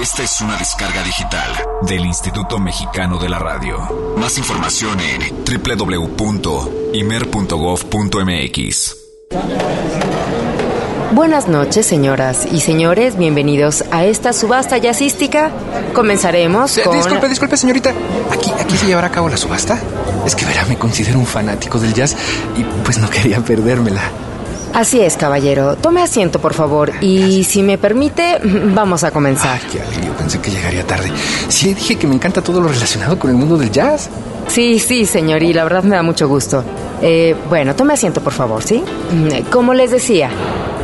Esta es una descarga digital del Instituto Mexicano de la Radio. Más información en www.imer.gov.mx. Buenas noches, señoras y señores. Bienvenidos a esta subasta jazzística. Comenzaremos Eh, con... Disculpe, disculpe, señorita. ¿Aquí, ¿Aquí se llevará a cabo la subasta? Es que verá, me considero un fanático del jazz y pues no quería perdérmela. Así es, caballero. Tome asiento, por favor. Y si me permite, vamos a comenzar. Ay, qué alivio, pensé que llegaría tarde. Sí dije que me encanta todo lo relacionado con el mundo del jazz. Sí, sí, señor, y la verdad me da mucho gusto. Eh, bueno, tome asiento, por favor, ¿sí? Mm, Como les decía,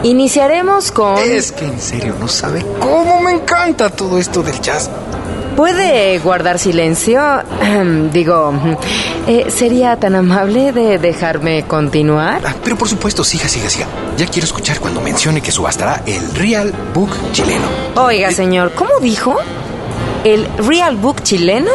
iniciaremos con... Es que en serio no sabe cómo me encanta todo esto del jazz. ¿Puede guardar silencio? Digo, eh, ¿sería tan amable de dejarme continuar? Ah, pero por supuesto, siga, siga, siga. Ya quiero escuchar cuando mencione que subastará el Real Book chileno. Oiga, señor, ¿cómo dijo? ¿El Real Book chileno?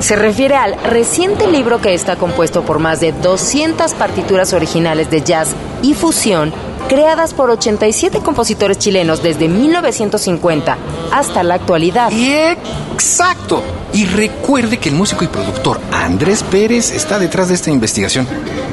Se refiere al reciente libro que está compuesto por más de 200 partituras originales de jazz y fusión creadas por 87 compositores chilenos desde 1950 hasta la actualidad. Exacto. Y recuerde que el músico y productor Andrés Pérez está detrás de esta investigación,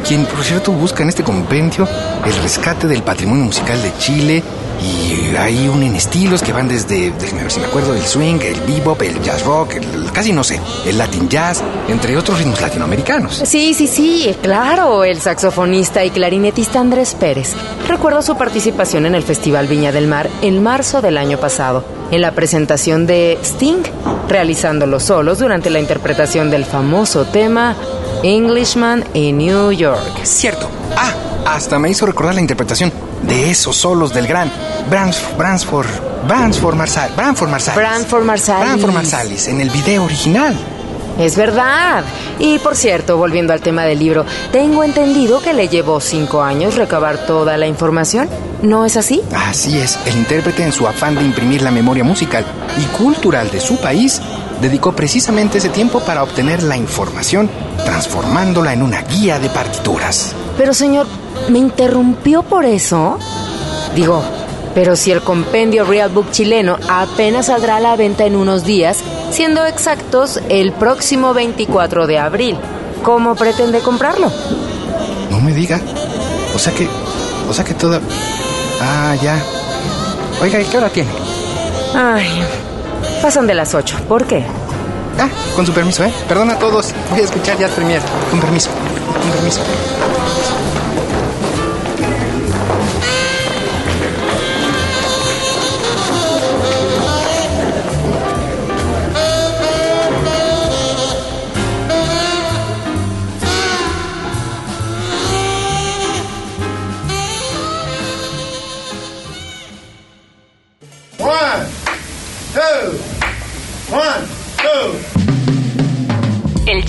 quien por cierto busca en este compendio el rescate del patrimonio musical de Chile y hay unen estilos que van desde, déjeme ver si me acuerdo, el swing, el bebop, el jazz rock, el- casi no sé, el latin jazz, entre otros ritmos latinoamericanos. Sí, sí, sí, claro, el saxofonista y clarinetista Andrés Pérez. Recuerdo su participación en el Festival Viña del Mar en marzo del año pasado, en la presentación de Sting, realizando los solos durante la interpretación del famoso tema Englishman in New York. Cierto. Ah, hasta me hizo recordar la interpretación de esos solos del gran Brans, Bransford, Bransford Marsalis. Branford Marsalis. Branford Marsalis. Branford Marsalis, en el video original. Es verdad. Y por cierto, volviendo al tema del libro, tengo entendido que le llevó cinco años recabar toda la información. ¿No es así? Así es, el intérprete en su afán de imprimir la memoria musical y cultural de su país, dedicó precisamente ese tiempo para obtener la información, transformándola en una guía de partituras. Pero señor, ¿me interrumpió por eso? Digo, pero si el compendio Real Book chileno apenas saldrá a la venta en unos días, siendo exactos el próximo 24 de abril, ¿cómo pretende comprarlo? No me diga. O sea que, o sea que toda... Ah, ya. Oiga, ¿y qué hora tiene? Ay, pasan de las 8. ¿Por qué? Ah, con su permiso, ¿eh? Perdona a todos. Voy a escuchar Jazz Premier. Con permiso. Con permiso.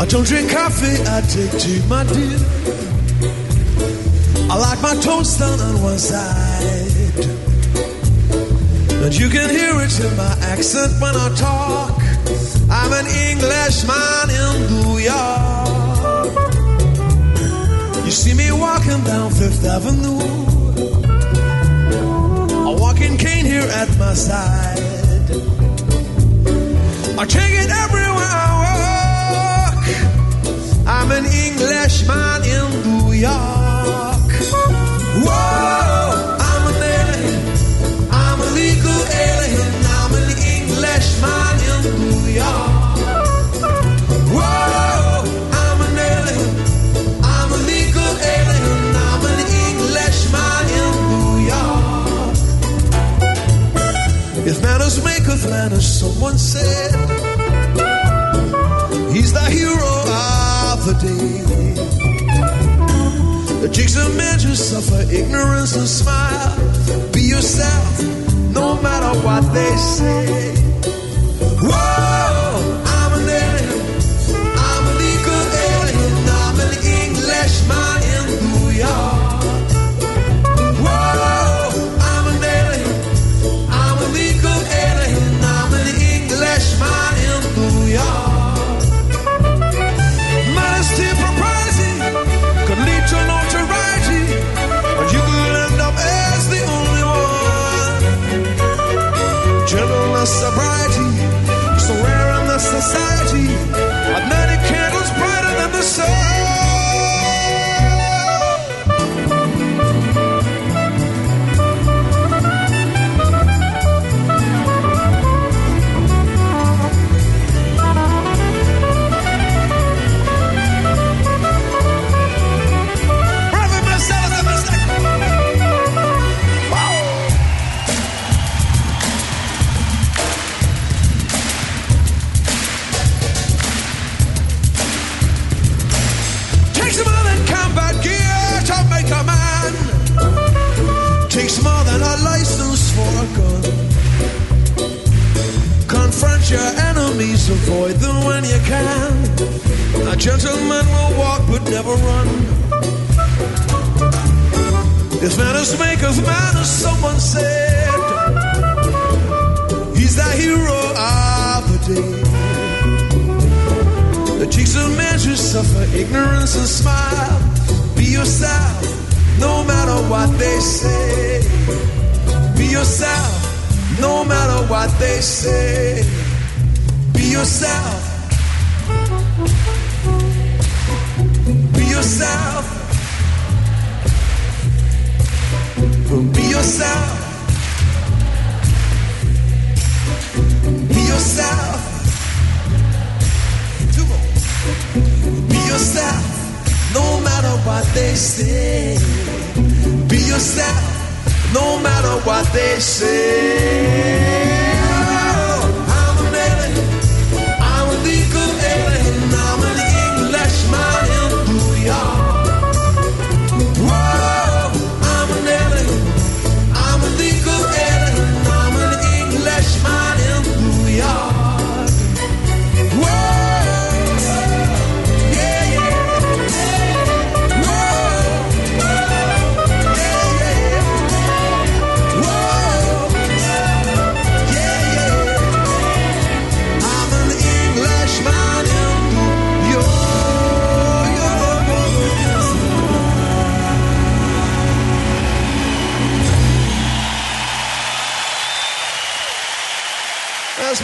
I don't drink coffee, I take tea, my dear. I like my toast done on one side. And you can hear it in my accent when I talk. I'm an Englishman in New York. See me walking down Fifth Avenue. A walking cane here at my side. I take it everywhere I walk. I'm an Englishman in New York. Whoa, I'm an alien. I'm a legal alien. I'm an Englishman in New York. Manners maketh manners, someone said, He's the hero of the day. The chicks and men just suffer ignorance and smile. Be yourself, no matter what they say. Whoa, A gentleman will walk but never run. If manners make of manners, someone said. He's the hero of the day. The cheeks of men who suffer ignorance and smile. Be yourself, no matter what they say. Be yourself, no matter what they say. Be yourself. Be yourself. Be yourself. Be yourself. Be yourself, no matter what they say. Be yourself, no matter what they say.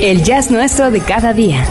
el jazz nuestro de cada día.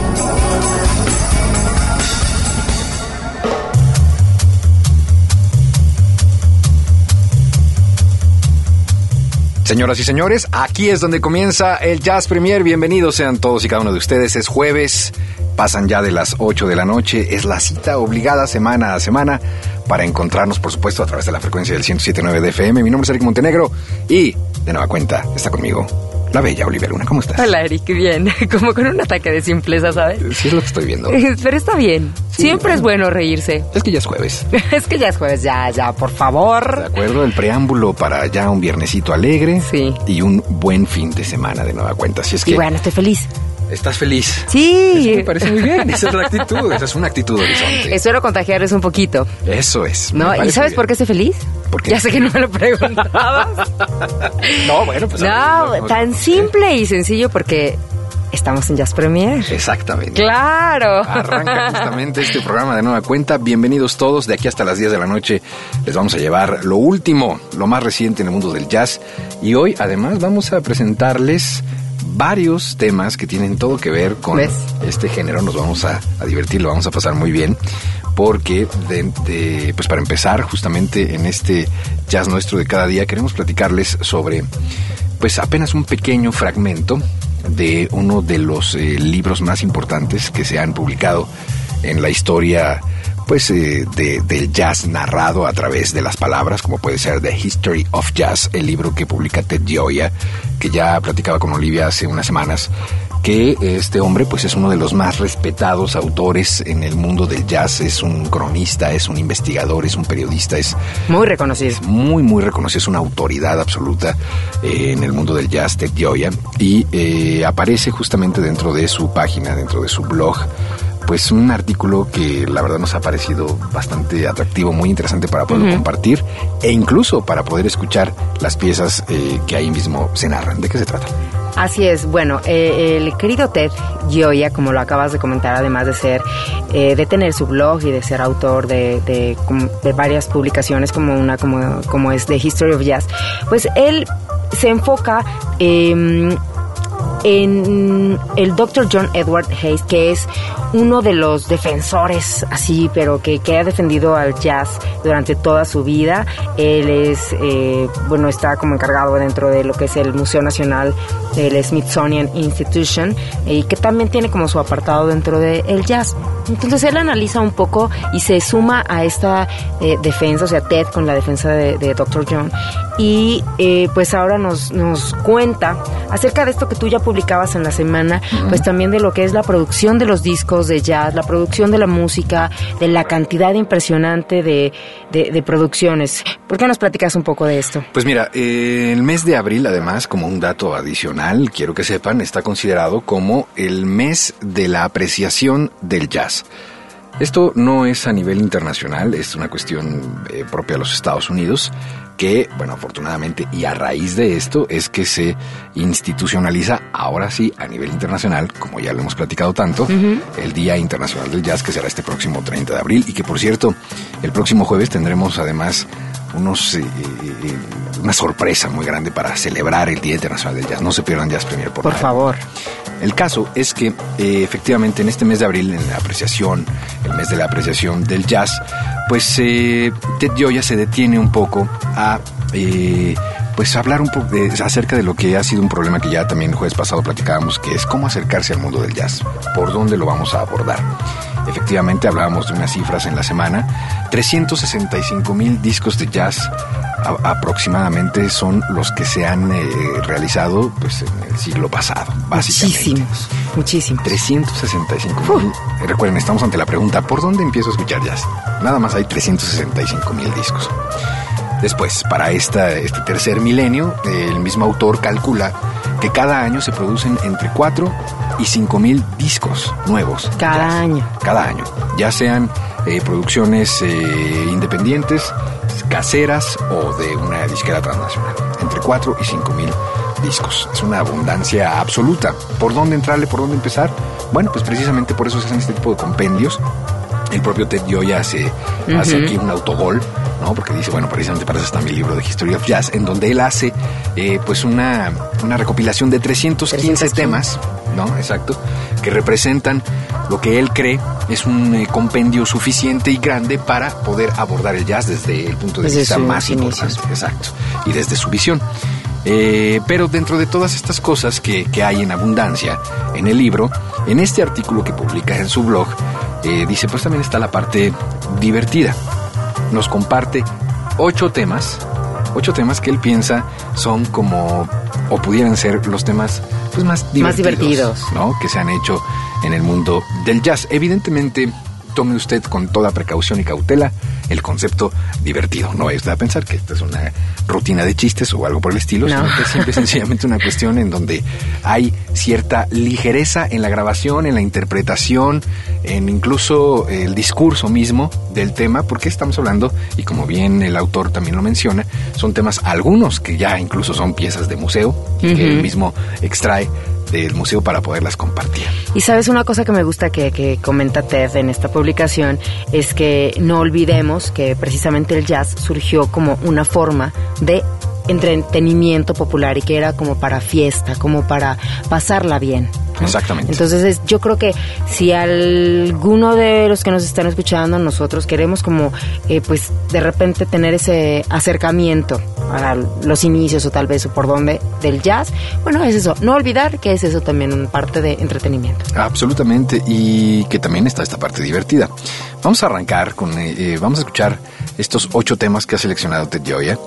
Señoras y señores, aquí es donde comienza el Jazz Premier. Bienvenidos sean todos y cada uno de ustedes. Es jueves, pasan ya de las 8 de la noche. Es la cita obligada semana a semana para encontrarnos, por supuesto, a través de la frecuencia del 107.9 de FM. Mi nombre es Eric Montenegro y, de nueva cuenta, está conmigo la bella Olivia Luna. ¿Cómo estás? Hola, Eric, bien. Como con un ataque de simpleza, ¿sabes? Sí, es lo que estoy viendo. Pero está bien. Sí, Siempre es bueno. reírse. Es que ya es jueves. Es que ya es jueves, ya, ya, por ¿De favor. acuerdo? El preámbulo para ya un viernesito alegre. Sí. Y un buen fin de semana de nueva cuenta. Así es que Y bueno, estoy feliz. Estás feliz. Sí. Eso me parece muy bien. Esa es la actitud. Esa es una actitud horizonte. Espero contagiarles un poquito, Eso es. ¿no? ¿Y sabes por qué estoy feliz? ¿Por qué? Ya sé que no me lo preguntabas. No, bueno, pues. no, vamos- tan simple y sencillo porque Estamos en Jazz Premier. Exactamente. Claro. Arranca justamente este programa de nueva cuenta. Bienvenidos todos. De aquí hasta las 10 de la noche les vamos a llevar lo último, lo más reciente en el mundo del jazz. Y hoy además vamos a presentarles varios temas que tienen todo que ver con ¿Ves? este género. Nos vamos a, a divertir, lo vamos a pasar muy bien. Porque, de- de- pues para empezar, justamente en este jazz nuestro de cada día, queremos platicarles sobre, pues apenas un pequeño fragmento de uno de los eh, libros más importantes que se han publicado en la historia pues eh, de- del jazz narrado a través de las palabras, como puede ser The History of Jazz, el libro que publica Ted Gioia, que ya platicaba con Olivia hace unas semanas, que este hombre pues es uno de los más respetados autores en el mundo del jazz, es un cronista, es un investigador, es un periodista, es Muy reconocido. muy, muy reconocido, es una autoridad absoluta eh, en el mundo del jazz, Ted Gioia, y eh, aparece justamente dentro de su página, dentro de su blog, pues un artículo que la verdad nos ha parecido bastante atractivo, muy interesante para poderlo compartir e incluso para poder escuchar las piezas eh, que ahí mismo se narran. ¿De qué se trata? Así es, bueno, eh, el querido Ted Gioia, como lo acabas de comentar, además de ser, eh, de tener su blog y de ser autor de, de, varias publicaciones como una como, como es The History of Jazz, pues él se enfoca em, en el Dr. John Edward Hayes, que es uno de los defensores, así, pero que, que ha defendido al jazz durante toda su vida. Él es, eh, bueno, está como encargado dentro de lo que es el Museo Nacional del Smithsonian Institution y que también tiene como su apartado dentro del jazz. Entonces él analiza un poco y se suma a esta eh, defensa, o sea, Ted con la defensa de, de Dr. John. Y eh, pues ahora nos, nos cuenta acerca de esto que tú ya publicabas en la semana, pues también de lo que es la producción de los discos de jazz, la producción de la música, de la cantidad impresionante de, de, de producciones. ¿Por qué nos platicas un poco de esto? Pues mira, eh, el mes de abril, además, como un dato adicional, quiero que sepan, está considerado como el mes de la apreciación del jazz. Esto no es a nivel internacional, es una cuestión eh, propia de los Estados Unidos, que, bueno, afortunadamente, y a raíz de esto, es que se institucionaliza, ahora sí, a nivel internacional, como ya lo hemos platicado tanto, el Día Internacional del Jazz, que será este próximo 30 de abril, y que, por cierto, el próximo jueves tendremos, además, unos eh, eh, una sorpresa muy grande para celebrar el Día Internacional del Jazz. No se pierdan Jazz Premier por, Por nada. favor. El caso es que eh, efectivamente en este mes de abril, en la apreciación, el mes de la apreciación del jazz, pues eh, Ted Gioia se detiene un poco a eh, pues hablar un poco acerca de lo que ha sido un problema que ya también el jueves pasado platicábamos, que es cómo acercarse al mundo del jazz, por dónde lo vamos a abordar. Efectivamente, hablábamos de unas cifras en la semana. 365 mil discos de jazz a- aproximadamente son los que se han eh, realizado pues, en el siglo pasado, básicamente. Muchísimos, muchísimos. 365 mil. Recuerden, estamos ante la pregunta, ¿por dónde empiezo a escuchar jazz? Nada más hay 365 mil discos. Después, para esta, este tercer milenio, el mismo autor calcula que cada año se producen entre 4 y 5 mil discos nuevos. Cada año. Cada año. Ya sean eh, producciones eh, independientes, caseras o de una disquera transnacional. Entre 4 y 5 mil discos. Es una abundancia absoluta. ¿Por dónde entrarle? ¿Por dónde empezar? Bueno, pues precisamente por eso se hacen este tipo de compendios. El propio Ted Gioia hace, hace aquí un autogol, ¿no? Porque dice, bueno, precisamente para eso está mi libro de History of Jazz, en donde él hace eh, pues una, una recopilación de 315 315. temas, ¿no? Exacto, que representan lo que él cree es un eh, compendio suficiente y grande para poder abordar el jazz desde el punto de Desde vista más inicios. importante. Exacto. Y desde su visión. Eh, pero dentro de todas estas cosas que, que hay en abundancia en el libro, en este artículo que publica en su blog, dice, pues también está la parte divertida. Nos comparte ocho temas, ocho temas que él piensa son como, o pudieran ser los temas pues más divertidos, divertidos. ¿no? que se han hecho en el mundo del jazz. Evidentemente, tome usted con toda precaución y cautela el concepto divertido. No usted a pensar que esta es una rutina de chistes o algo por el estilo, No. sino que es simple y sencillamente una cuestión en donde hay cierta ligereza en la grabación, en la interpretación, en incluso el discurso mismo del tema, porque estamos hablando, y como bien el autor también lo menciona, son temas algunos que ya incluso son piezas de museo, y que él mismo extrae del museo para poderlas compartir. Y sabes, una cosa que me gusta que, que comenta Ted en esta publicación es que no olvidemos que precisamente el jazz surgió como una forma de entretenimiento popular y que era como para fiesta, como para pasarla bien. ¿No? Exactamente. Entonces es- yo creo que si alguno de los que nos están escuchando, nosotros queremos como eh, pues de repente tener ese acercamiento a los inicios o tal vez o por dónde del jazz, bueno es eso, no olvidar que es eso también una parte de entretenimiento. Absolutamente, y que también está esta parte divertida. Vamos a arrancar con, eh, eh, vamos a escuchar estos ocho temas que ha seleccionado Ted Gioia.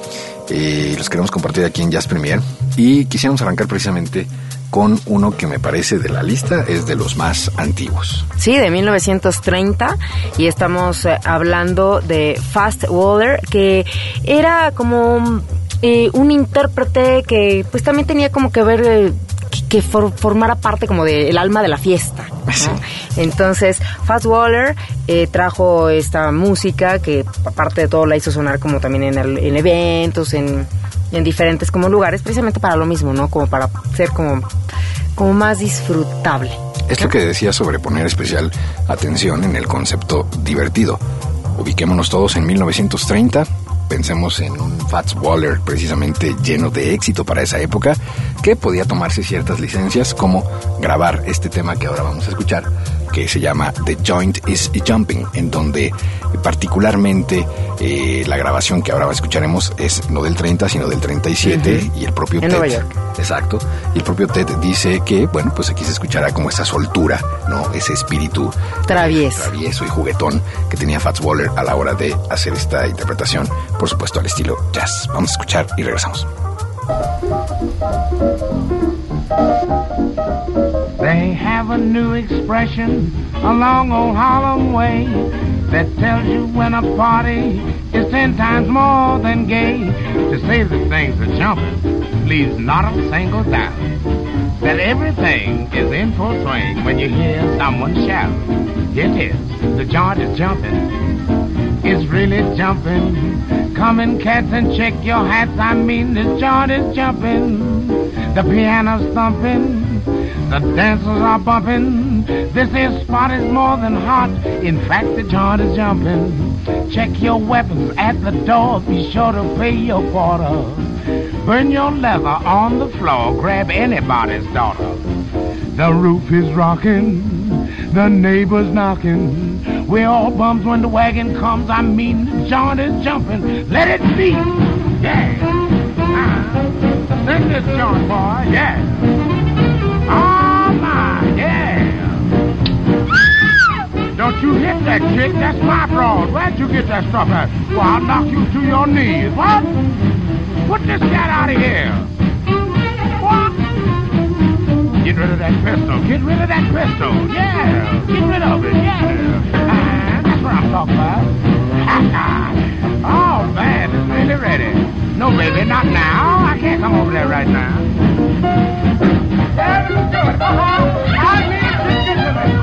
Eh, los queremos compartir aquí en Jazz Premier y quisiéramos arrancar precisamente con uno que me parece de la lista es de los más antiguos. Sí, de 1930 y estamos eh, hablando de Fast Waller que era como eh, un intérprete que pues también tenía como que ver eh, que- que for- formara parte como del alma de la fiesta. ¿no? Sí. Entonces, Fast Waller eh, trajo esta música que aparte de todo la hizo sonar como también en, el- en eventos, en, en diferentes como lugares, precisamente para lo mismo, ¿no? Como para ser como, como más disfrutable. Es lo que decía sobre poner especial atención en el concepto divertido. Ubiquémonos todos en 1930, pensemos en un Fats Waller precisamente lleno de éxito para esa época, que podía tomarse ciertas licencias como grabar este tema que ahora vamos a escuchar, que se llama The Joint is Jumping, en donde particularmente eh, la grabación que ahora escucharemos es no del 30, sino del 37, y el propio En Ted Nueva York. Exacto. Y el propio Ted dice que, bueno, pues aquí se escuchará como esa soltura, ¿no? Ese espíritu Travieso. travieso y juguetón que tenía Fats Waller a la hora de hacer esta interpretación, por supuesto al estilo jazz. Vamos a escuchar y regresamos. They have a new expression along old Harlem way that tells you when a party is ten times more than gay. To say that things are jumping leaves not a single doubt that everything is in full swing when you hear someone shout. It is, the joint is jumping. It's really jumping. Come in, cats, and check your hats. I mean, the joint is jumping. The piano's thumping. The dancers are bumping. This here spot is more than hot. In fact, the joint is jumping. Check your weapons at the door. Be sure to pay your quarter. Burn your leather on the floor. Grab anybody's daughter. The roof is rocking. The neighbors knocking. We're all bums when the wagon comes. I mean, the joint is jumping. Let it be. Yeah. Ah. Sing this joint, boy. Yeah. Don't you hit that chick. That's my broad. Where'd you get that stuff at? Well, I'll knock you to your knees. What? Put this cat out of here. What? Get rid of that pistol. Get rid of that pistol. Yeah. Get rid of it. Yeah. Ah, that's what I'm talking about. oh, man, it's really ready. No, baby, not now. I can't come over there right now. Let do it. I need to get to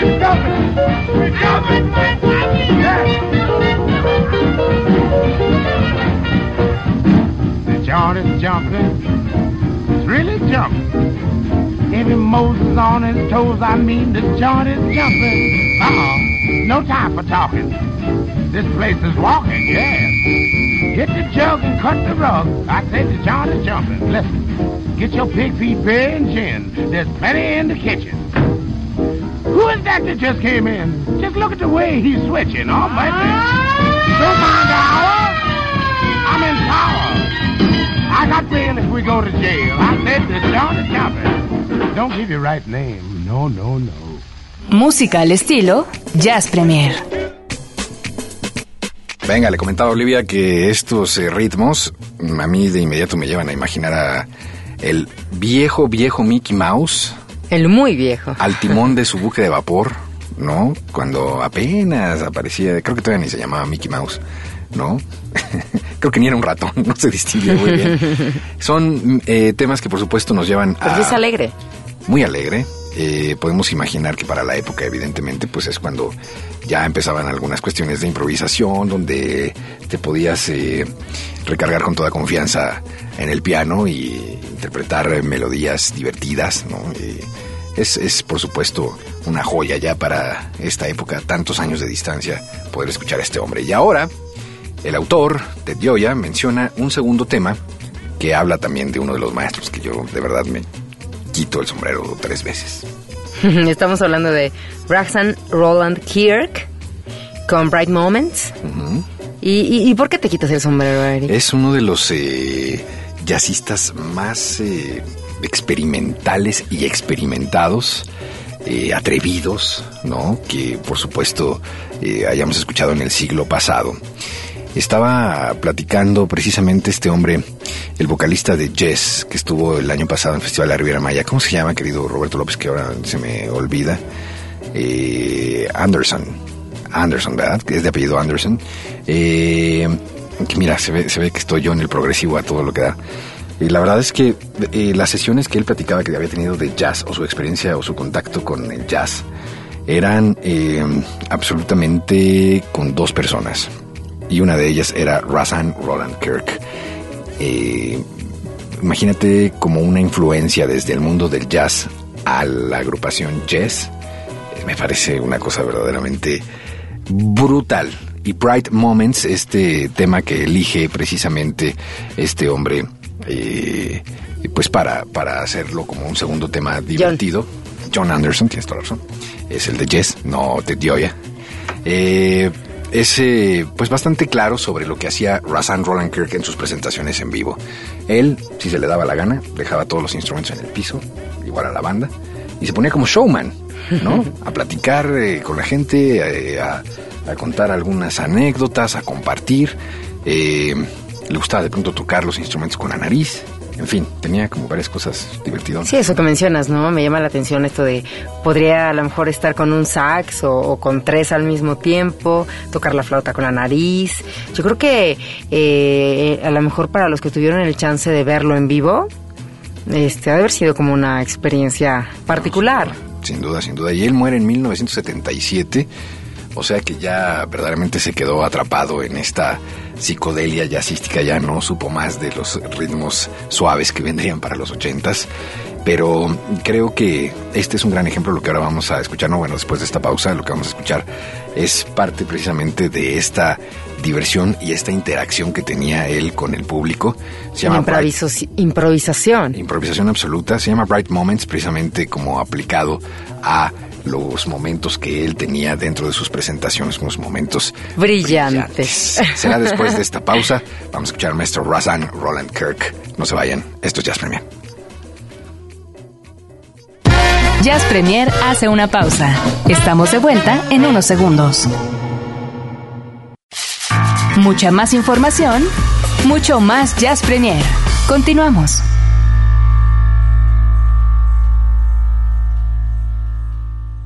we're coming, we're coming. Is jumping. It's really jumping. Every Moses on his toes, I mean the joint is jumping. Uh-uh. No time for talking. This place is walking, yeah. Get the jug and cut the rug. I say the joint is jumping. Listen, get your pig feet beer and gin. There's plenty in the kitchen. Who is that that just came in? Just look at the way he's switching. Oh, baby. Don't mind the I got bail if we go to jail. I said the joint is jumping. Don't give your right name. No, no, no. Música al estilo Jazz Premier. Venga, le comentaba a Olivia que estos eh, ritmos mm, a mí de inmediato me llevan a imaginar a el viejo, viejo Mickey Mouse El muy viejo. al timón de su buque de vapor, ¿no? Cuando apenas aparecía, creo que todavía ni se llamaba Mickey Mouse, ¿no? creo que ni era un ratón, no se distingue muy bien. Son eh, temas que por supuesto nos llevan Pero sí es a... alegre. Muy alegre. Eh, podemos imaginar que para la época, evidentemente, pues es cuando ya empezaban algunas cuestiones de improvisación, donde te podías eh, recargar con toda confianza en el piano y interpretar melodías divertidas, ¿no? Es, es, por supuesto, una joya ya para esta época, tantos años de distancia, poder escuchar a este hombre. Y ahora, el autor, Ted Gioia, menciona un segundo tema que habla también de uno de los maestros que yo de verdad me quito el sombrero tres veces. Estamos hablando de Braxton Roland Kirk con Bright Moments. ¿Y, y, y por qué te quitas el sombrero, Eric? Es uno de los eh, jazzistas más eh, experimentales y experimentados, eh, atrevidos, ¿no? Que por supuesto hayamos escuchado en el siglo pasado. Estaba platicando precisamente este hombre, el vocalista de Jazz, que estuvo el año pasado en el Festival de la Riviera Maya. ¿Cómo se llama, querido Roberto López, que ahora se me olvida? Eh, Anderson. Anderson, ¿verdad? Es de apellido Anderson. Eh, mira, se ve, que estoy yo en el progresivo a todo lo que da. Y la verdad es que eh, las sesiones que él platicaba que había tenido de jazz, o su experiencia o su contacto con el jazz, eran eh, absolutamente con dos personas. Y una de ellas era Razan Roland Kirk. Eh, imagínate como una influencia desde el mundo del jazz a la agrupación Jazz. Eh, me parece una cosa verdaderamente brutal. Y Bright Moments, este tema que elige precisamente este hombre, eh, pues para, para hacerlo como un segundo tema divertido. John, Anderson, tienes toda la razón. Es el de Jazz, no de Dioya. Eh, es eh, pues bastante claro sobre lo que hacía Razan Roland Kirk en sus presentaciones en vivo. Él, si se le daba la gana, dejaba todos los instrumentos en el piso, igual a la banda, y se ponía como showman, ¿no? A platicar eh, con la gente, eh, a, a, contar algunas anécdotas, a compartir. Eh, le gustaba de pronto tocar los instrumentos con la nariz. En fin, tenía como varias cosas divertidas. Sí, eso que mencionas, ¿no? Me llama la atención esto de podría a lo mejor estar con un sax o, o con tres al mismo tiempo, tocar la flauta con la nariz. Yo creo que eh, a lo mejor para los que tuvieron el chance de verlo en vivo, este, ha de haber sido como una experiencia particular. Sin duda, sin duda. Y él muere en 1977. O sea que ya verdaderamente se quedó atrapado en esta psicodelia jazzística, ya no supo más de los ritmos suaves que vendrían para los ochentas. Pero creo que este es un gran ejemplo de lo que ahora vamos a escuchar. No, bueno, después de esta pausa, lo que vamos a escuchar es parte precisamente de esta diversión y esta interacción que tenía él con el público. Se llama Bright, improvisación. Improvisación absoluta. Se llama Bright Moments, precisamente como aplicado a los momentos que él tenía dentro de sus presentaciones, unos momentos brillantes. brillantes. Será después de esta pausa. Vamos a escuchar al maestro Razan Roland Kirk. No se vayan, esto es Jazz Premier. Jazz Premier hace una pausa. Estamos de vuelta en unos segundos. Mucha más información, mucho más Jazz Premier. Continuamos.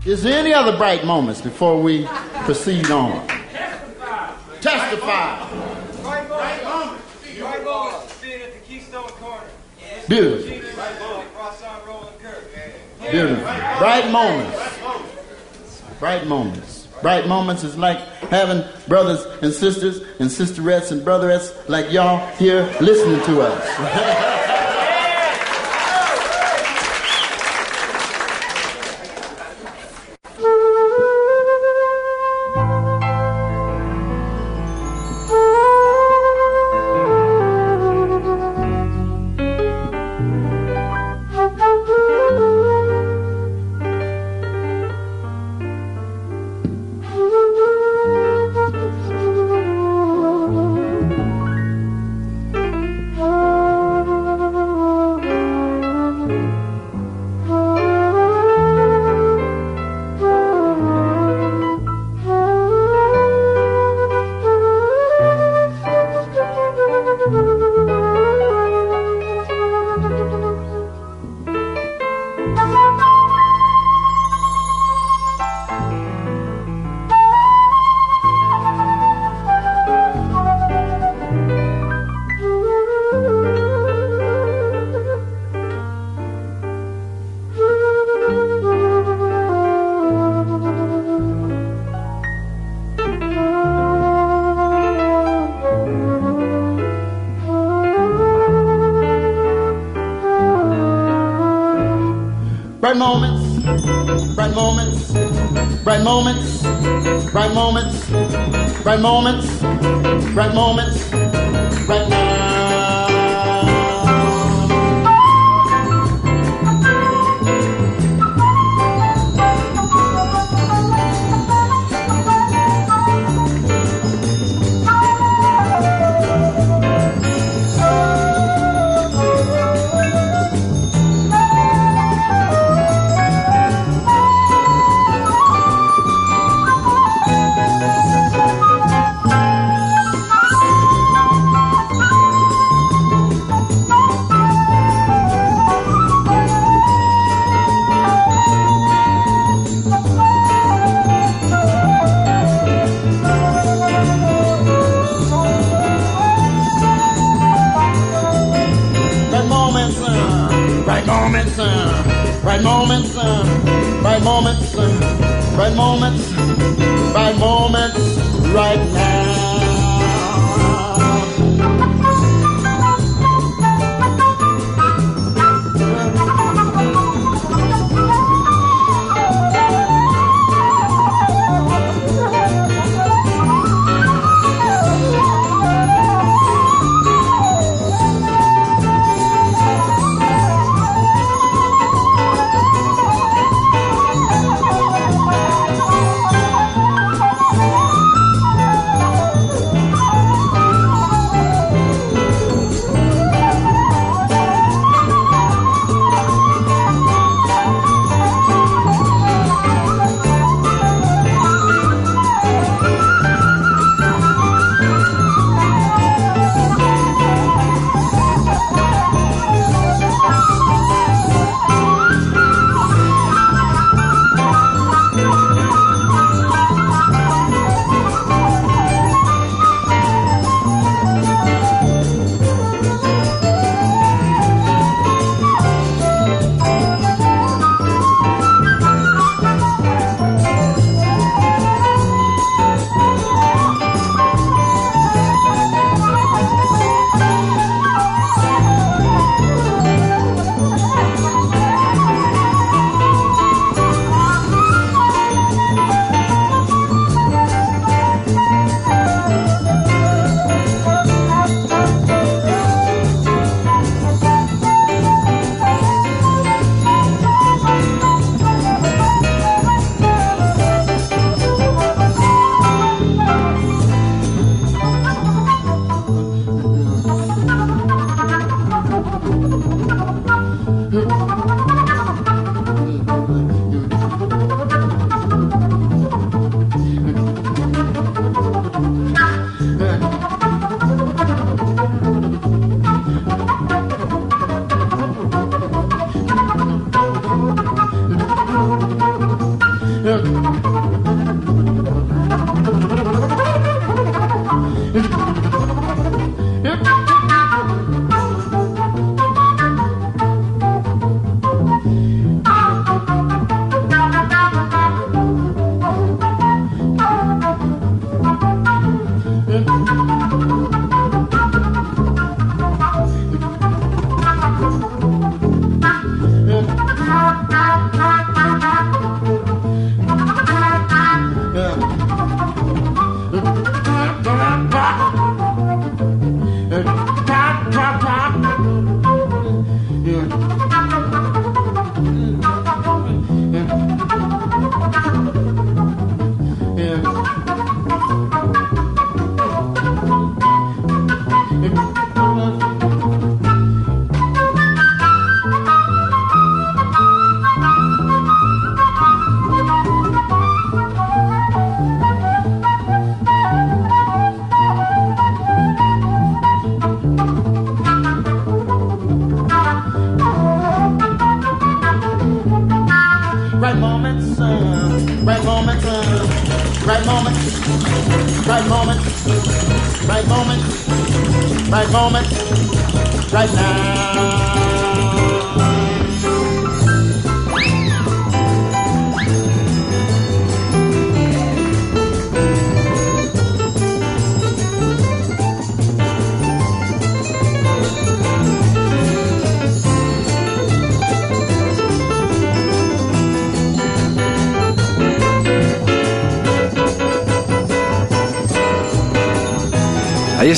Is there any other bright moments before we proceed on? Testify. Testify. Beautiful. Beautiful. Bright moments. Bright moments. Bright moments is like having brothers and sisters and sisterettes and brotherettes like y'all here listening to us. moments, bright moments,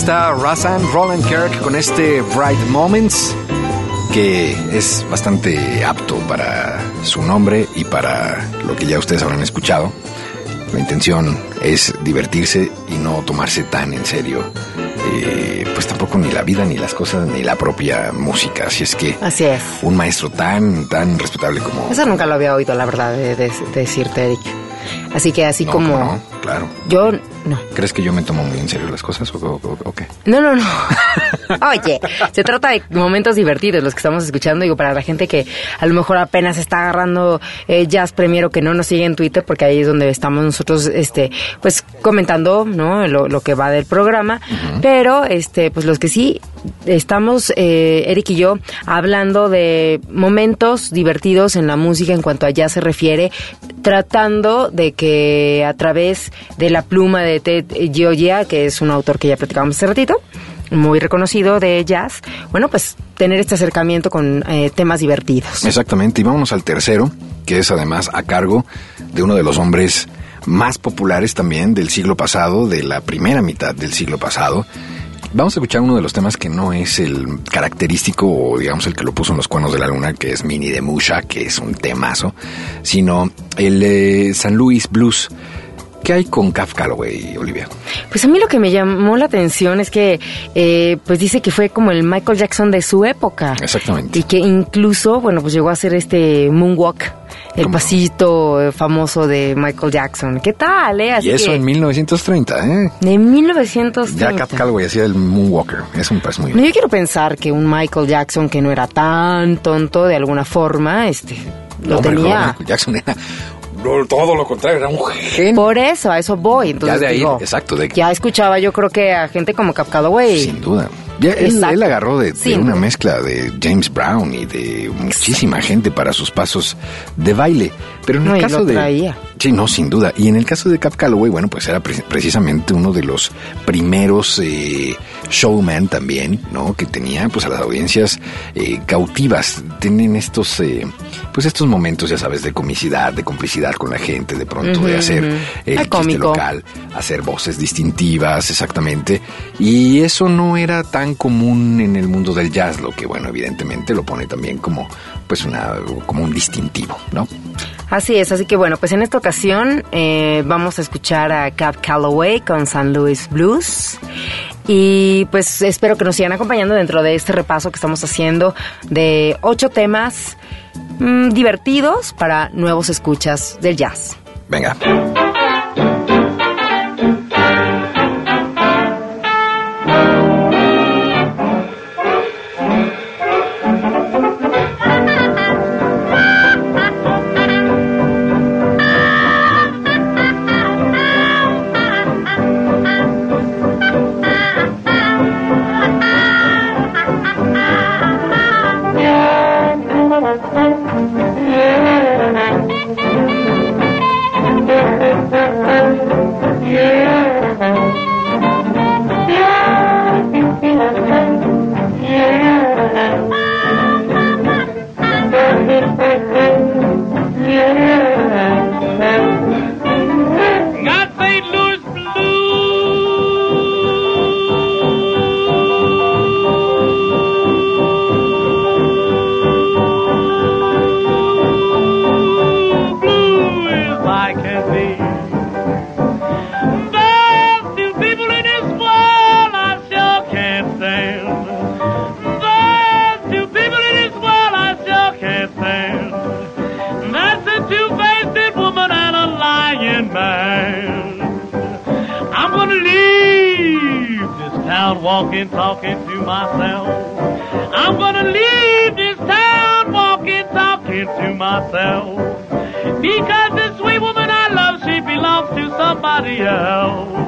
está Razan Roland Kirk con este Bright Moments, que es bastante apto para su nombre y para lo que ya ustedes habrán escuchado. La intención es divertirse y no tomarse tan en serio, eh, pues tampoco ni la vida, ni las cosas, ni la propia música. Así es que Así es. un maestro tan, tan respetable como... Eso nunca lo había oído, la verdad, de, de- de decirte, Eric. Así que así No, como... no, claro. Yo, no. ¿Crees que yo me tomo muy en serio las cosas o, o- qué? No, no, no. Oye, se trata de momentos divertidos los que estamos escuchando. Digo, para la gente que a lo mejor apenas está agarrando eh, jazz primero que no nos sigue en Twitter, porque ahí es donde estamos nosotros, este, pues comentando, ¿no? Lo, lo que va del programa. Pero, este, pues los que sí estamos, eh, Eric y yo, hablando de momentos divertidos en la música en cuanto a jazz se refiere, tratando de que a través de la pluma de Ted Gioia, que es un autor que ya platicábamos hace ratito, muy reconocido de jazz, bueno, pues tener este acercamiento con eh, temas divertidos. Exactamente, y vámonos al tercero, que es además a cargo de uno de los hombres más populares también del siglo pasado, de la primera mitad del siglo pasado. Vamos a escuchar uno de los temas que no es el característico o digamos el que lo puso en los cuernos de la luna, que es Mini de Musha, que es un temazo, sino el eh, San Luis Blues. ¿Qué hay con Caf Calloway, Olivia? Pues a mí lo que me llamó la atención es que, eh, pues dice que fue como el Michael Jackson de su época. Exactamente. Y que incluso, bueno, pues llegó a hacer este moonwalk, el ¿Cómo? pasito famoso de Michael Jackson. ¿Qué tal, eh? Así y eso que, en 1930, ¿eh? de 1930. Ya Caf Calloway hacía el Moonwalker. Eso me parece muy No, yo quiero pensar que un Michael Jackson que no era tan tonto de alguna forma, este, lo No, tenía. Michael Jackson era no, todo lo contrario, era un genio. Por eso, a eso voy. Entonces, Ya de ahí, digo, exacto, de- ya escuchaba yo creo que a gente como Cap Calloway. Sin duda. Ya él, agarró de, una mezcla de James Brown y de muchísima gente para sus pasos de baile. Pero en No, el caso lo de. Sí, no, sin duda. Y en el caso de Cap Calloway, bueno, pues era pre- precisamente uno de los primeros eh, showman también, ¿no? Que tenía pues a las audiencias eh, cautivas. Tienen estos, eh, pues estos momentos, ya sabes, de comicidad, de complicidad con la gente, de pronto de hacer ujú. el chiste cómico. local, hacer voces distintivas, exactamente. Y eso no era tan común en el mundo del jazz, lo que, bueno, evidentemente lo pone también como, pues, una, como un distintivo, ¿no? Así es, así que bueno, pues en esta ocasión eh, vamos a escuchar a Cap Calloway con San Luis Blues. Y pues espero que nos sigan acompañando dentro de este repaso que estamos haciendo de ocho temas mm, divertidos para nuevos escuchas del jazz. Venga. I can be. There's two people in this world I sure can't stand. People in this world I sure can't stand. That's a two-faced woman and a lying man. I'm gonna leave this town walking, talking to myself. I'm gonna leave this town walking, talking to myself. Because the sweet woman I love, she belongs to somebody else.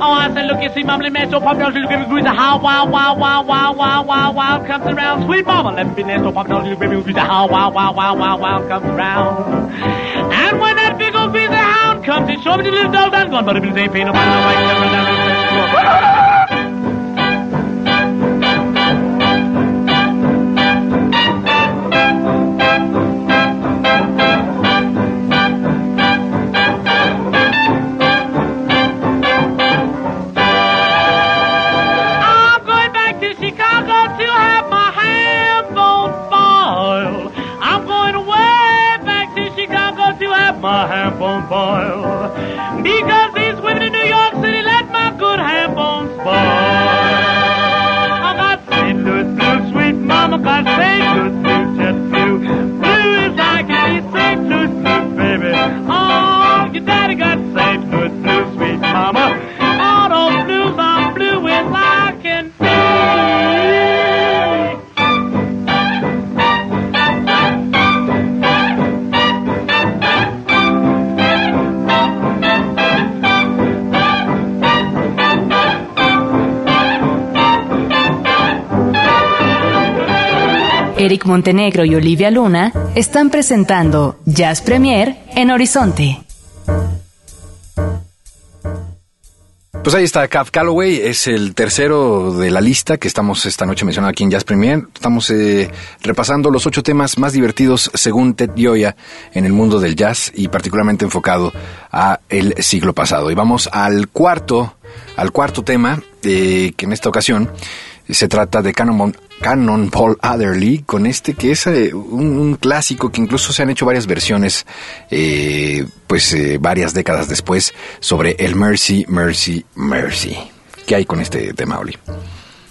Oh, I said, look, you see, mumbling man, so pop down, little baby, a how, wow, wow, wow, wow, wow, wow, wow, comes around. Sweet mama, let me be so pop down, little baby, a how, wow, wow, wow, wow, wow, comes around. And when that big old of hound comes, he show me the little dog done gone, but if it ain't paying no mind, no way, never, never, never, Eric Montenegro y Olivia Luna están presentando Jazz Premier en Horizonte. Pues ahí está, Cav Calloway es el tercero de la lista que estamos esta noche mencionando aquí en Jazz Premier. Estamos eh, repasando los ocho temas más divertidos según Ted Gioia en el mundo del jazz y particularmente enfocado a el siglo pasado. Y vamos al cuarto, al cuarto tema, eh, que en esta ocasión se trata de Cannonball, Cannonball Adderley, con este que es eh, un, un clásico que incluso se han hecho varias versiones, eh, pues eh, varias décadas después, sobre el Mercy, Mercy, Mercy. ¿Qué hay con este tema, Oli?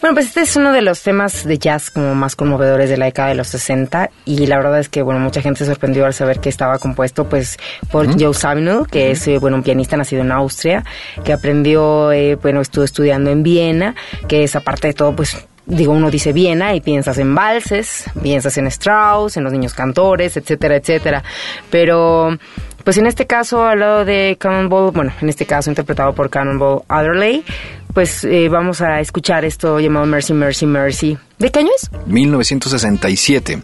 Bueno, pues este es uno de los temas de jazz como más conmovedores de la década de los 60 y la verdad es que, bueno, mucha gente se sorprendió al saber que estaba compuesto pues por Joe Zawinul, que es, eh, bueno, un pianista nacido en Austria, que aprendió, eh, bueno, estuvo estudiando en Viena, que es aparte de todo, pues digo, uno dice Viena y piensas en valses, piensas en Strauss, en los niños cantores, etcétera, etcétera. Pero, pues en este caso, al lado de Cannonball, bueno, en este caso interpretado por Cannonball Adderley, pues eh, vamos a escuchar esto llamado Mercy, Mercy, Mercy. ¿De qué año es? 1967,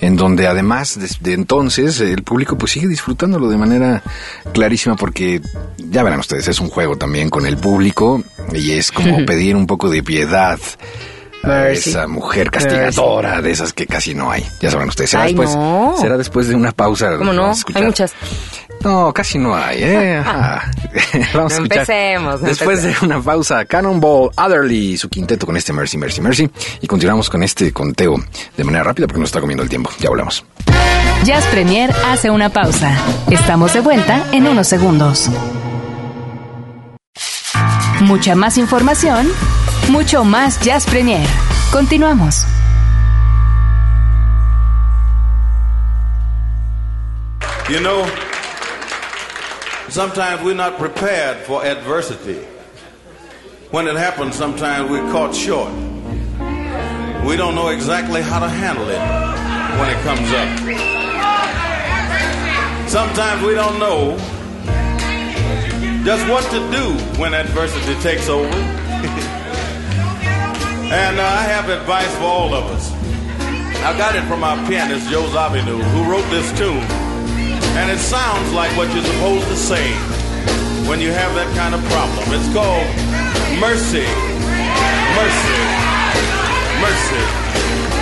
en donde además desde entonces el público pues sigue disfrutándolo de manera clarísima porque ya verán ustedes, es un juego también con el público y es como pedir un poco de piedad a esa mujer castigadora de esas que casi no hay. Ya saben ustedes, será Ay, después no. será después de una pausa. ¿Cómo no? Hay muchas. No, casi no hay, ¿eh? Ajá. Vamos No a escuchar. empecemos, no Después de una pausa, Cannonball Adderley y su quinteto con este Mercy, Mercy, Mercy. Y continuamos con este conteo de manera rápida porque nos está comiendo el tiempo. Ya volvemos. Jazz Premier hace una pausa. Estamos de vuelta en unos segundos. Mucha más información, mucho más Jazz Premier. Continuamos. You know, sometimes we're not prepared for adversity. When it happens, sometimes we're caught short. We don't know exactly how to handle it when it comes up. Sometimes we don't know just what to do when adversity takes over. and uh, I have advice for all of us. I got it from our pianist, Joe Zavinu, who wrote this tune. And it sounds like what you're supposed to say when you have that kind of problem. It's called mercy, mercy, mercy.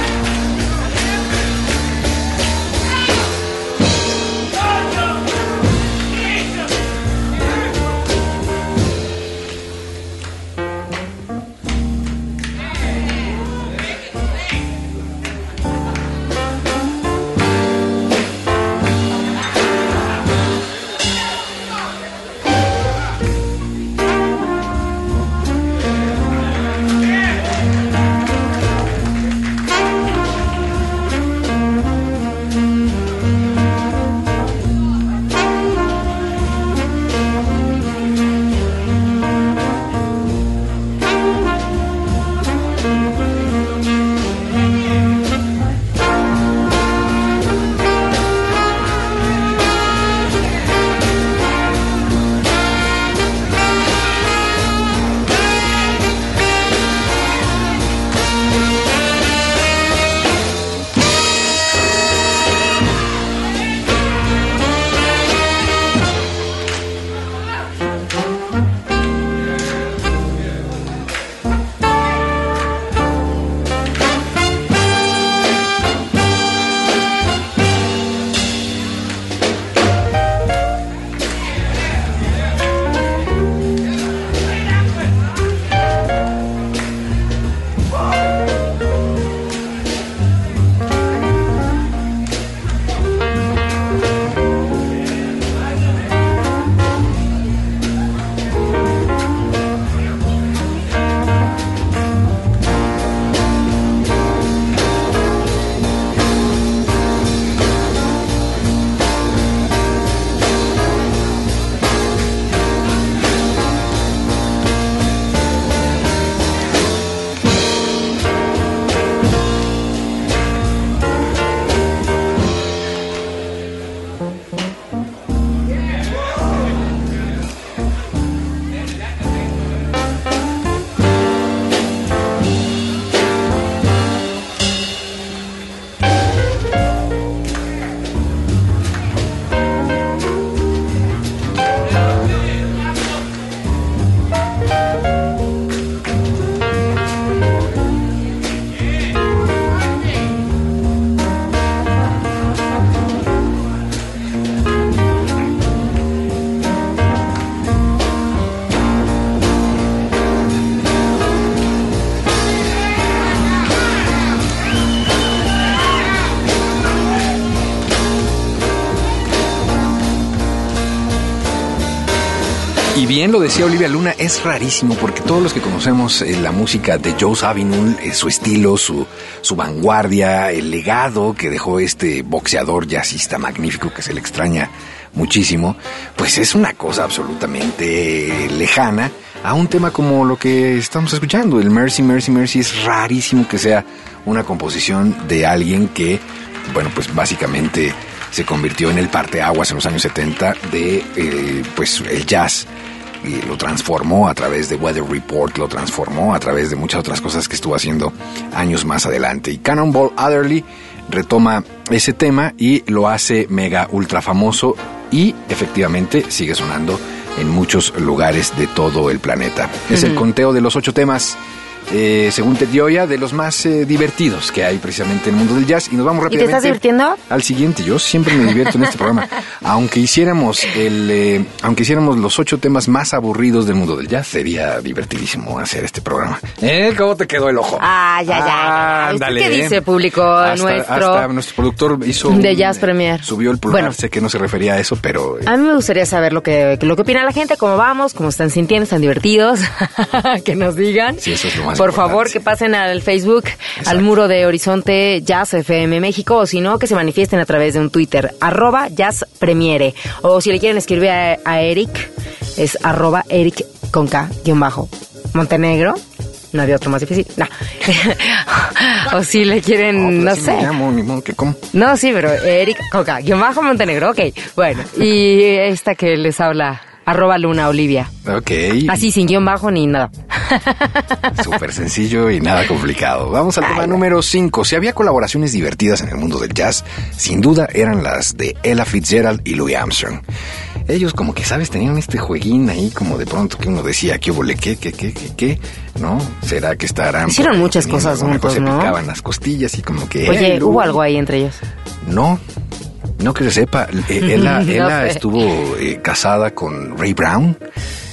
Lo decía Olivia Luna, es rarísimo porque todos los que conocemos eh, la música de Joe Zawinul, eh, su estilo, su, su vanguardia, el legado que dejó este boxeador jazzista magnífico que se le extraña muchísimo, pues es una cosa absolutamente lejana a un tema como lo que estamos escuchando, el Mercy, Mercy, Mercy. Es rarísimo que sea una composición de alguien que, bueno, pues básicamente se convirtió en el parteaguas en los años 70 de eh, pues el jazz y lo transformó a través de Weather Report, lo transformó a través de muchas otras cosas que estuvo haciendo años más adelante. Y Cannonball Adderley retoma ese tema y lo hace mega ultra famoso y efectivamente sigue sonando en muchos lugares de todo el planeta. Es el conteo de los ocho temas eh, según Ted Gioia, de los más eh, divertidos que hay precisamente en el mundo del jazz. Y nos vamos ¿Y te rápidamente estás divirtiendo? al siguiente. Yo siempre me divierto en este programa. Aunque hiciéramos el, eh, aunque hiciéramos los ocho temas más aburridos del mundo del jazz, sería divertidísimo hacer este programa. ¿Eh? ¿Cómo te quedó el ojo? Ah, ya, ya. Ah, ¿Usted ándale, ¿Qué ¿eh? dice, público Hasta- nuestro? hasta nuestro productor hizo de un, Jazz Premier? Subió el pulgar, Bueno. sé que no se refería a eso, pero eh, A mí me gustaría saber lo que, lo que opina la gente, cómo vamos, cómo están sintiendo, están divertidos, que nos digan. Sí, eso es lo más Por favor, que pasen al Facebook, al muro de Horizonte Jazz FM México, o si no, que se manifiesten a través de un Twitter, arroba Jazz Premiere. O si le quieren escribir a, a Eric, es arroba Eric con K, guion bajo, Montenegro. No había otro más difícil. No. o si le quieren, no, sé. me llamo, ni modo que cómo. No, sí, pero Eric Coca, guion bajo Montenegro, ok. Bueno, y esta que les habla, arroba Luna Olivia. Ok. Así, sin guion bajo ni nada. Súper sencillo y nada complicado. Vamos al tema número 5. Si había colaboraciones divertidas en el mundo del jazz, sin duda eran las de Ella Fitzgerald y Louis Armstrong. Ellos como que, ¿sabes? Tenían este jueguín ahí como de pronto que uno decía, ¿qué hubo, qué, qué, qué, qué, qué? ¿No? ¿Será que estarán... Hicieron muchas cosas juntos, cosa? Se ¿no? picaban las costillas y como que... Oye, "Hey, ¿hubo Louis". algo ahí entre ellos? No, no que se sepa. Eh, Ella, No estuvo eh, casada con Ray Brown,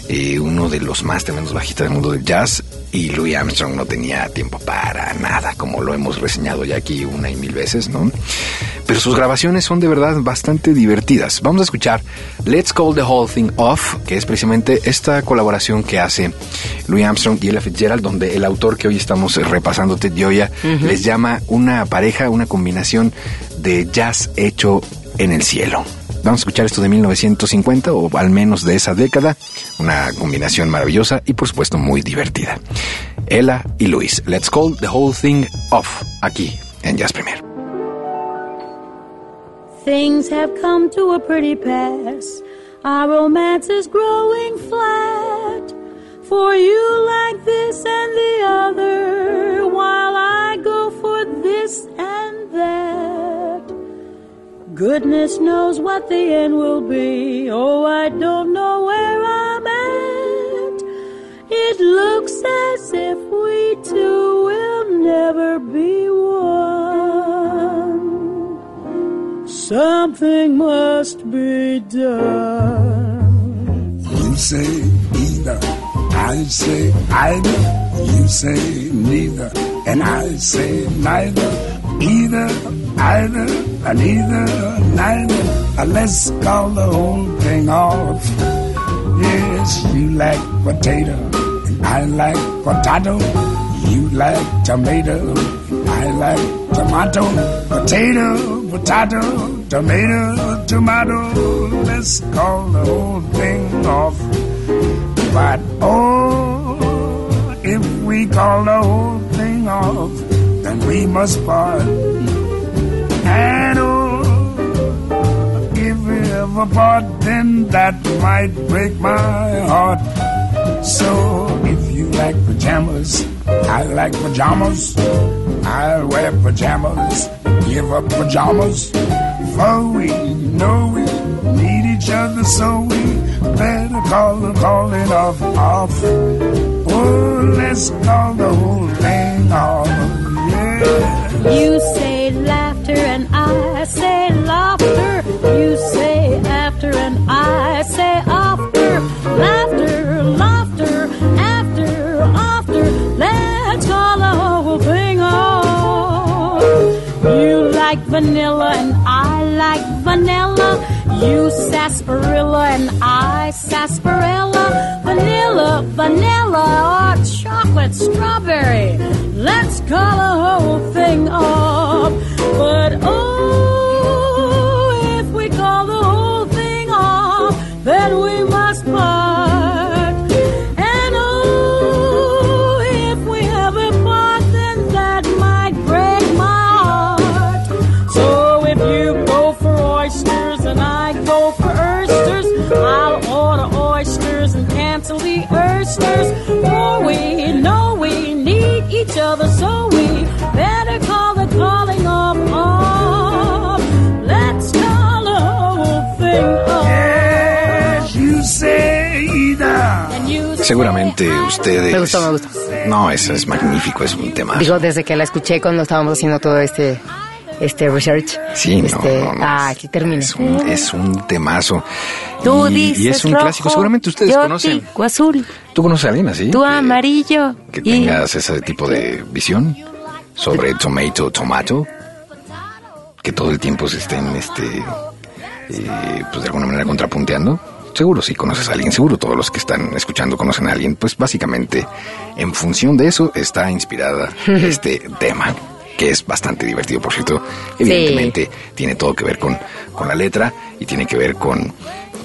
eh, uno de los más tremendos bajistas del mundo del jazz, y Louis Armstrong no tenía tiempo para nada, como lo hemos reseñado ya aquí una y mil veces, ¿no? Pero sus grabaciones son de verdad bastante divertidas. Vamos a escuchar Let's Call the Whole Thing Off, que es precisamente esta colaboración que hace Louis Armstrong y Ella Fitzgerald, donde el autor que hoy estamos repasando, Ted Gioia, les llama una pareja, una combinación de jazz hecho en el cielo. Vamos a escuchar esto de 1950 o al menos de esa década, una combinación maravillosa y por supuesto muy divertida. Ella y Luis, Let's Call the Whole Thing Off, aquí en Jazz Premier. Things have come to a pretty pass. Our romance is growing flat. For you like this and the other, while I go for this and that. Goodness knows what the end will be. Oh, I don't know where I'm at. It looks as if we two will never be one. Something must be done. You say either, I say either. You say neither, and I say neither. Either, either, and either, neither. Uh, Let's call the whole thing off. Yes, you like potato, and I like potato. You like tomato, and I like tomato. Potato, potato, tomato, tomato. Let's call the whole thing off. But oh, if we call the whole thing off, then we must part. And oh, if we ever part, then that might break my heart. So if you like pajamas, I like pajamas. I'll wear pajamas, give up pajamas. For we know we need each other, so we better call the calling off off. Oh, let's call the vanilla and I like vanilla. You sarsaparilla and I sarsaparilla, vanilla, vanilla, or chocolate strawberry. Let's call the whole thing off. But oh, if we call the whole thing off, then we each other, so we better call the calling off off. Let's call the whole thing off. Yes, you say that. And you Seguramente ustedes... Me gustó, me gustó. No, eso es magnífico, es un tema. Digo, desde que la escuché cuando estábamos haciendo todo este este research. Sí, no, este, no, no. Ah, aquí termina. Es un, es un temazo. Tú y, dices y es un rojo, clásico. Seguramente ustedes yo conocen. digo azul, ¿Tú conoces a alguien así? tú Que- amarillo. que y tengas ese tipo de visión sobre tomato, tomato, que todo el tiempo se estén, este, eh, pues de alguna manera contrapunteando. Seguro si conoces a alguien, seguro todos los que están escuchando conocen a alguien. Pues básicamente, en función de eso está inspirada este tema, que es bastante divertido, por cierto. Evidentemente tiene todo que ver con, con la letra y tiene que ver con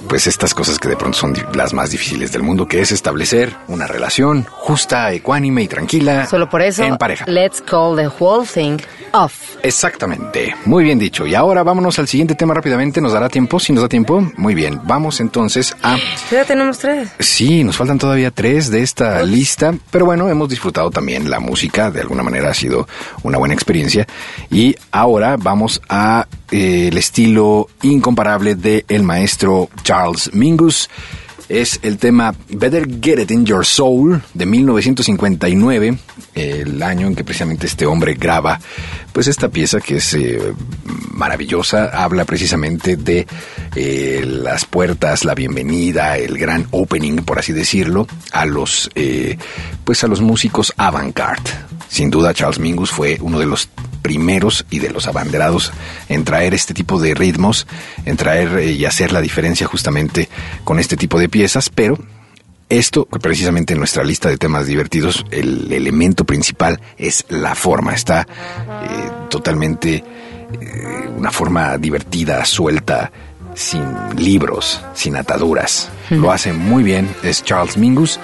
pues estas cosas que de pronto son las más difíciles del mundo, que es establecer una relación justa, ecuánime y tranquila Solo por eso, en pareja. let's call the whole thing off. Exactamente, muy bien dicho. Y ahora vámonos al siguiente tema rápidamente. ¿Nos dará tiempo? Si nos da tiempo, muy bien. Vamos entonces a... Ya tenemos tres. Sí, nos faltan todavía tres de esta lista, pero bueno, hemos disfrutado también la música, de alguna manera ha sido una buena experiencia. Y ahora vamos a eh, el estilo incomparable de el maestro Charles Mingus. Es el tema Better Get It in Your Soul de 1959, el año en que precisamente este hombre graba pues esta pieza que es eh, maravillosa, habla precisamente de eh, las puertas, la bienvenida, el gran opening, por así decirlo, a los eh, pues a los músicos avant-garde. Sin duda Charles Mingus fue uno de los primeros y de los abanderados en traer este tipo de ritmos, en traer eh, y hacer la diferencia justamente con este tipo de piezas, pero esto, precisamente en nuestra lista de temas divertidos, el elemento principal es la forma. Está eh, totalmente eh, una forma divertida, suelta, sin libros, sin ataduras. Lo hace muy bien, es Charles Mingus.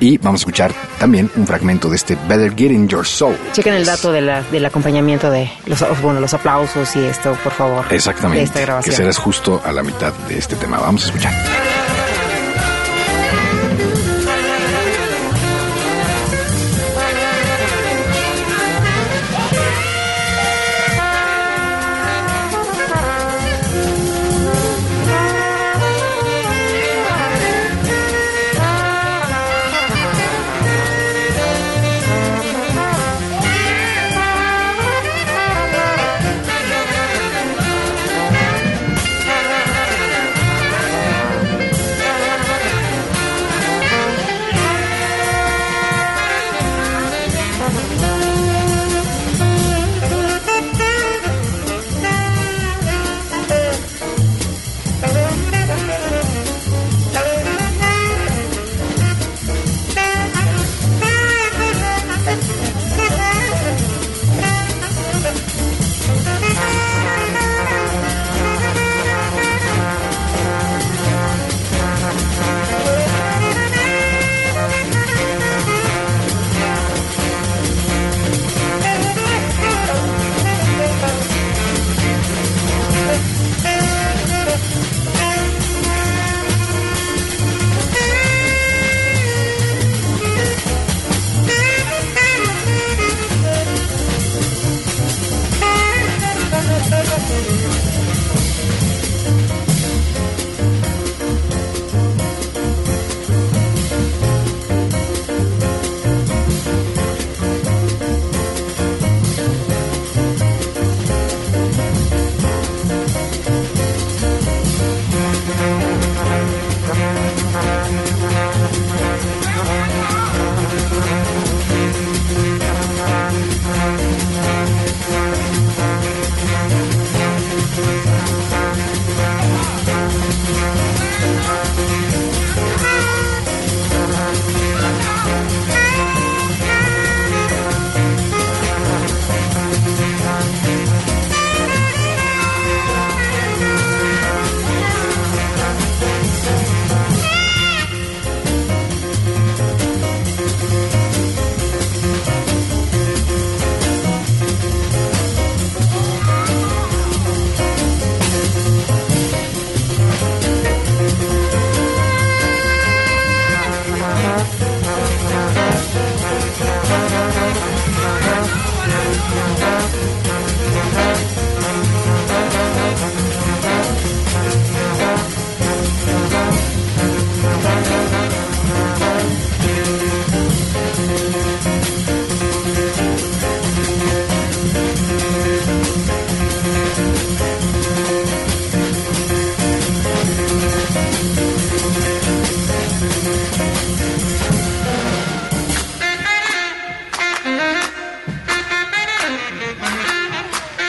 Y vamos a escuchar también un fragmento de este Better Get in Your Soul. Chequen el dato de la, del acompañamiento de los, bueno, los aplausos y esto, por favor. De Exactamente. esta que grabación. serás justo a la mitad de este tema. Vamos a escuchar.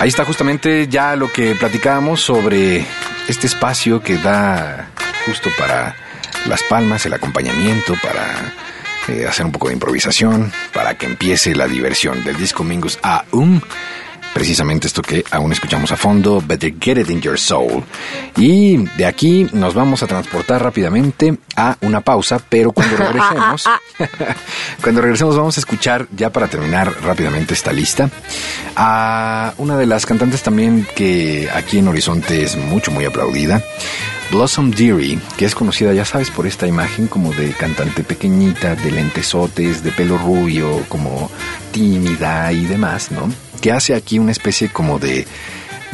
Ahí está justamente ya lo que platicábamos sobre este espacio que da justo para las palmas, el acompañamiento, para eh, hacer un poco de improvisación, para que empiece la diversión del disco Mingus a um precisamente esto que aún escuchamos a fondo, Better Get It in Your Soul. Y de aquí nos vamos a transportar rápidamente a una pausa, pero cuando regresemos, cuando regresemos vamos a escuchar, ya para terminar rápidamente esta lista, a una de las cantantes también que aquí en Horizonte es mucho, muy aplaudida. Blossom Deary, que es conocida, ya sabes, por esta imagen como de cantante pequeñita, de lentesotes, de pelo rubio, como tímida y demás, ¿no? Que hace aquí una especie como de,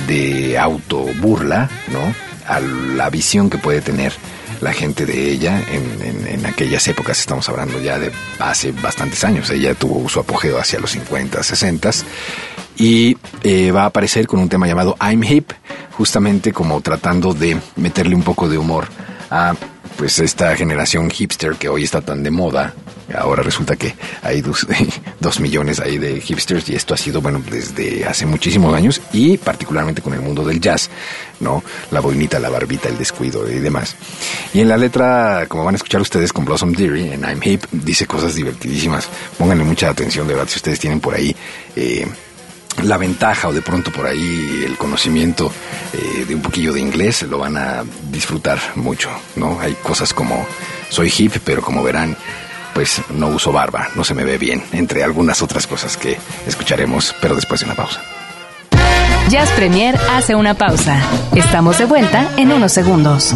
de autoburla, ¿no? A la visión que puede tener la gente de ella en, en, aquellas épocas, estamos hablando ya de hace bastantes años, ella tuvo su apogeo hacia los 50, 60 y eh, va a aparecer con un tema llamado I'm Hip, justamente como tratando de meterle un poco de humor a pues esta generación hipster que hoy está tan de moda. Ahora resulta que hay dos, millones ahí de hipsters y esto ha sido, bueno, desde hace muchísimos años y particularmente con el mundo del jazz, ¿no? La boinita, la barbita, el descuido y demás. Y en la letra, como van a escuchar ustedes con Blossom Deary, en I'm Hip, dice cosas divertidísimas. Pónganle mucha atención, de verdad, si ustedes tienen por ahí... Eh, la ventaja o de pronto por ahí el conocimiento eh, de un poquillo de inglés lo van a disfrutar mucho, ¿no? Hay cosas como soy hip, pero como verán, pues no uso barba, no se me ve bien, entre algunas otras cosas que escucharemos, pero después de una pausa. Jazz Premier hace una pausa. Estamos de vuelta en unos segundos.